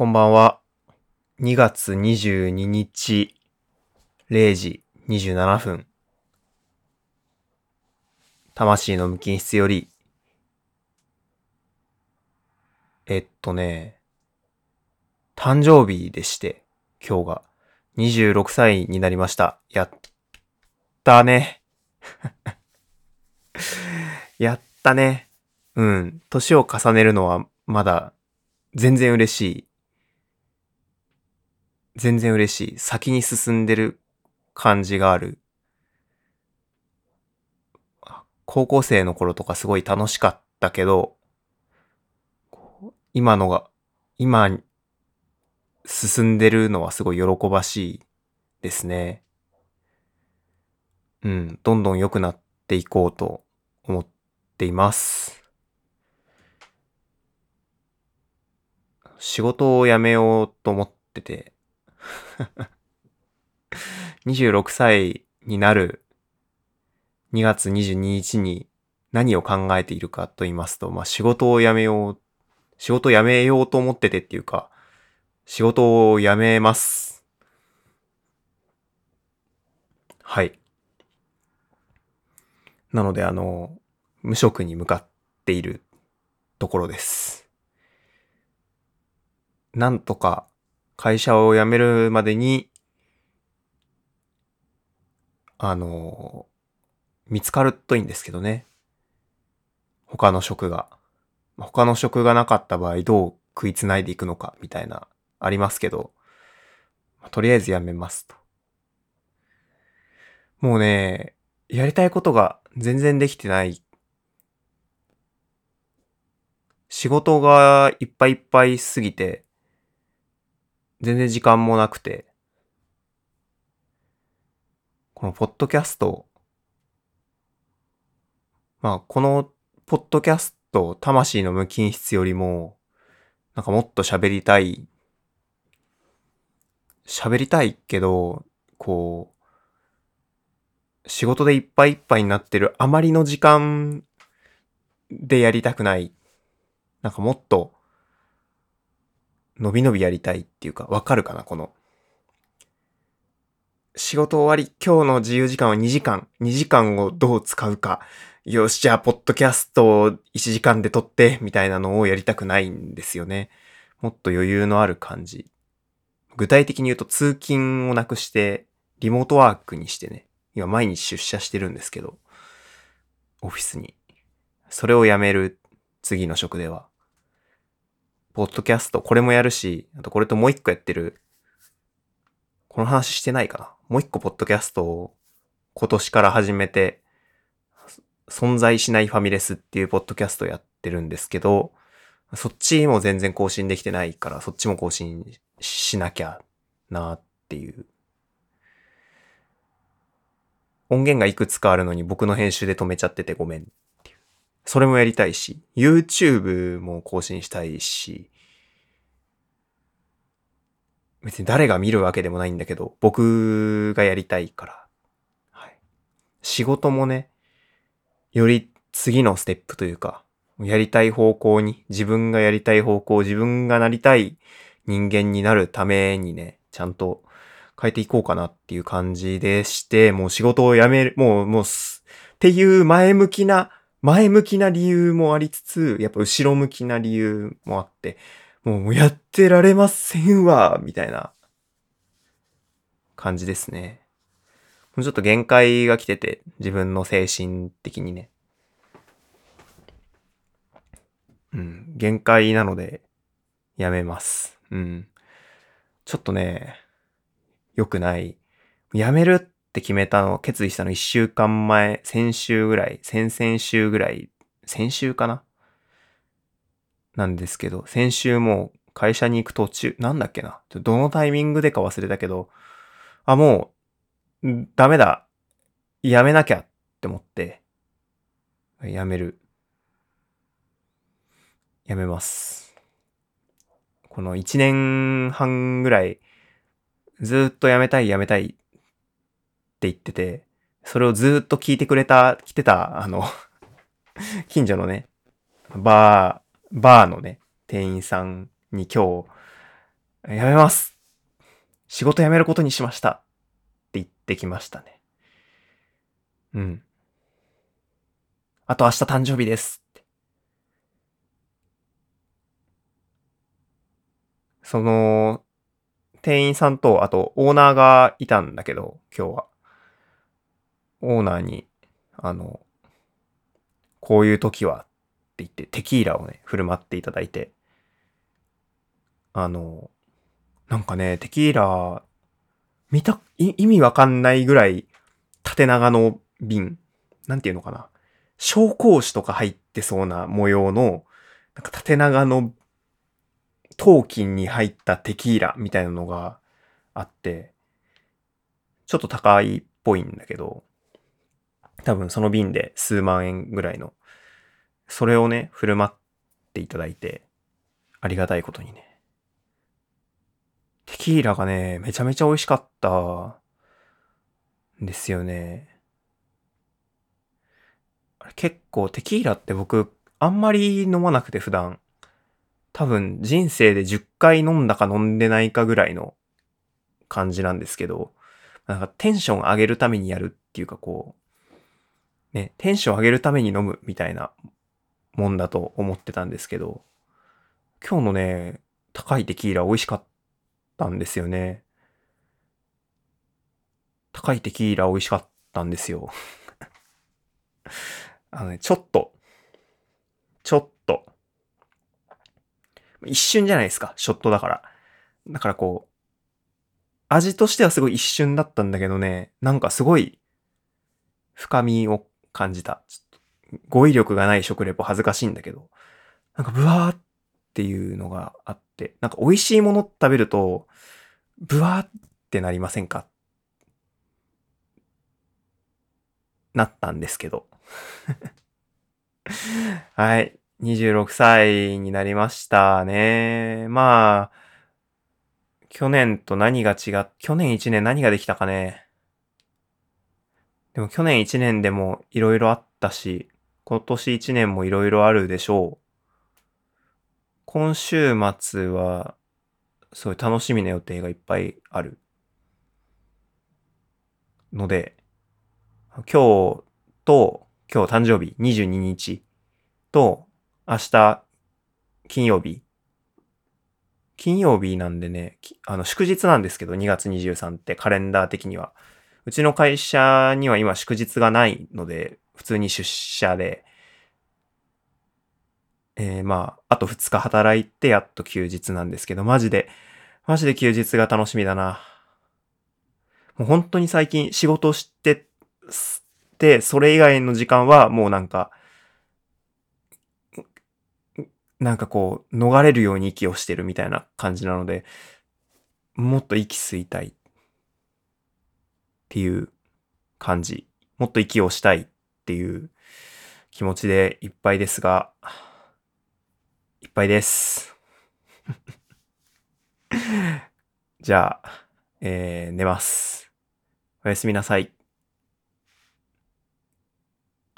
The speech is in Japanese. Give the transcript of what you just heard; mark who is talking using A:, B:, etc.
A: こんばんは。2月22日0時27分。魂の無菌室より、えっとね、誕生日でして、今日が26歳になりました。やったね。やったね。うん。年を重ねるのはまだ全然嬉しい。全然嬉しい。先に進んでる感じがある。高校生の頃とかすごい楽しかったけど、今のが、今進んでるのはすごい喜ばしいですね。うん。どんどん良くなっていこうと思っています。仕事を辞めようと思ってて、26歳になる2月22日に何を考えているかと言いますと、まあ仕事を辞めよう、仕事を辞めようと思っててっていうか、仕事を辞めます。はい。なのであの、無職に向かっているところです。なんとか会社を辞めるまでに、あの、見つかるといいんですけどね。他の職が。他の職がなかった場合どう食いつないでいくのかみたいな、ありますけど、とりあえず辞めますと。もうね、やりたいことが全然できてない。仕事がいっぱいいっぱいすぎて、全然時間もなくて、このポッドキャスト、まあ、このポッドキャスト、魂の無菌室よりも、なんかもっと喋りたい、喋りたいけど、こう、仕事でいっぱいいっぱいになってるあまりの時間でやりたくない。なんかもっと、のびのびやりたいっていうか、わかるかなこの。仕事終わり、今日の自由時間は2時間。2時間をどう使うか。よし、じゃあ、ポッドキャストを1時間で撮って、みたいなのをやりたくないんですよね。もっと余裕のある感じ。具体的に言うと、通勤をなくして、リモートワークにしてね。今、毎日出社してるんですけど、オフィスに。それをやめる、次の職では。ポッドキャスト、これもやるし、あとこれともう一個やってる。この話してないかなもう一個ポッドキャストを今年から始めて、存在しないファミレスっていうポッドキャストやってるんですけど、そっちも全然更新できてないから、そっちも更新しなきゃなっていう。音源がいくつかあるのに僕の編集で止めちゃっててごめん。それもやりたいし、YouTube も更新したいし、別に誰が見るわけでもないんだけど、僕がやりたいから。はい。仕事もね、より次のステップというか、やりたい方向に、自分がやりたい方向、自分がなりたい人間になるためにね、ちゃんと変えていこうかなっていう感じでして、もう仕事を辞める、もう、もう、っていう前向きな、前向きな理由もありつつ、やっぱ後ろ向きな理由もあって、もうやってられませんわ、みたいな感じですね。もうちょっと限界が来てて、自分の精神的にね。うん、限界なので、やめます。うん。ちょっとね、良くない。やめるって決めたの、決意したの一週間前、先週ぐらい、先々週ぐらい、先週かな？なんですけど、先週も会社に行く途中、なんだっけな？どのタイミングでか忘れたけど、あ、もう、ダメだ。やめなきゃって思って、やめる。やめます。この一年半ぐらい、ずっとやめたいやめたいって言ってて、それをずっと聞いてくれた、来てた、あの、近所のね、バー、バーのね、店員さんに今日、やめます仕事辞めることにしましたって言ってきましたね。うん。あと明日誕生日です。その、店員さんと、あとオーナーがいたんだけど、今日は。オーナーに、あの、こういう時はって言って、テキーラをね、振る舞っていただいて、あの、なんかね、テキーラ、見た、意味わかんないぐらい縦長の瓶、なんていうのかな。紹興酒とか入ってそうな模様の、なんか縦長の陶器に入ったテキーラみたいなのがあって、ちょっと高いっぽいんだけど、多分その瓶で数万円ぐらいの、それをね、振る舞っていただいて、ありがたいことにね。テキーラがね、めちゃめちゃ美味しかったんですよね。結構テキーラって僕、あんまり飲まなくて普段。多分人生で10回飲んだか飲んでないかぐらいの感じなんですけど、なんかテンション上げるためにやるっていうかこう、ね、テンション上げるために飲むみたいなもんだと思ってたんですけど、今日のね、高いテキーラ美味しかったんですよね。高いテキーラ美味しかったんですよ。あのね、ちょっと、ちょっと、一瞬じゃないですか、ショットだから。だからこう、味としてはすごい一瞬だったんだけどね、なんかすごい深みを感じた。ちょっと語彙力がない食レポ恥ずかしいんだけど、なんかブワーっていうのがあって、なんか美味しいもの食べると、ブワーってなりませんか？なったんですけど。はい。26歳になりましたね。まあ、去年と何が違っ、去年1年何ができたかね。でも去年1年でも色々あったし、今年1年も色々あるでしょう。今週末は、すごい楽しみな予定がいっぱいある。ので、今日と、今日誕生日22日と、明日金曜日。金曜日なんでね、あの祝日なんですけど、2月23ってカレンダー的には。うちの会社には今祝日がないので、普通に出社で、えー、まあ、あと2日働いてやっと休日なんですけど、マジで、マジで休日が楽しみだな。もう本当に最近仕事してで、それ以外の時間はもうなんか、なんかこう、逃れるように息をしてるみたいな感じなので、もっと息吸いたいっていう感じ。もっと息をしたいっていう気持ちでいっぱいですが、いっぱいです。じゃあ、えー、寝ます。おやすみなさい。